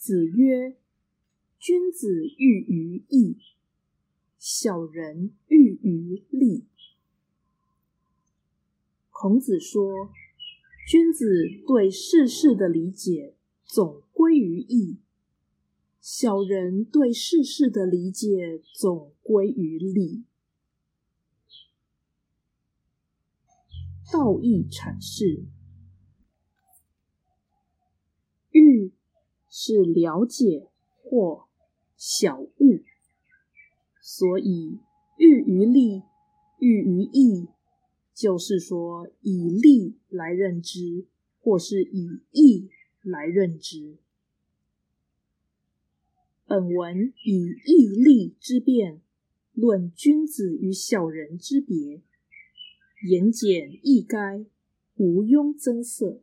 子曰：“君子喻于义，小人喻于利。”孔子说，君子对世事的理解总归于义，小人对世事的理解总归于利。道义阐释，喻是了解或小悟，所以喻于利，喻于义。就是说，以利来认知，或是以义来认知。本文以义利之辩论君子与小人之别，言简意赅，无庸增色。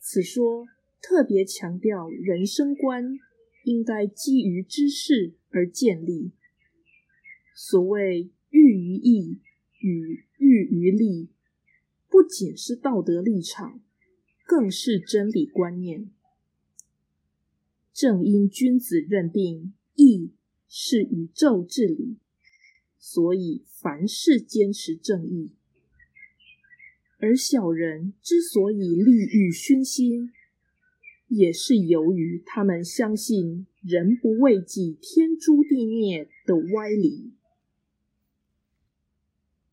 此说特别强调人生观应该基于知识而建立。所谓欲于义。与欲于利，不仅是道德立场，更是真理观念。正因君子认定义是宇宙治理，所以凡事坚持正义；而小人之所以利欲熏心，也是由于他们相信人不为己，天诛地灭的歪理。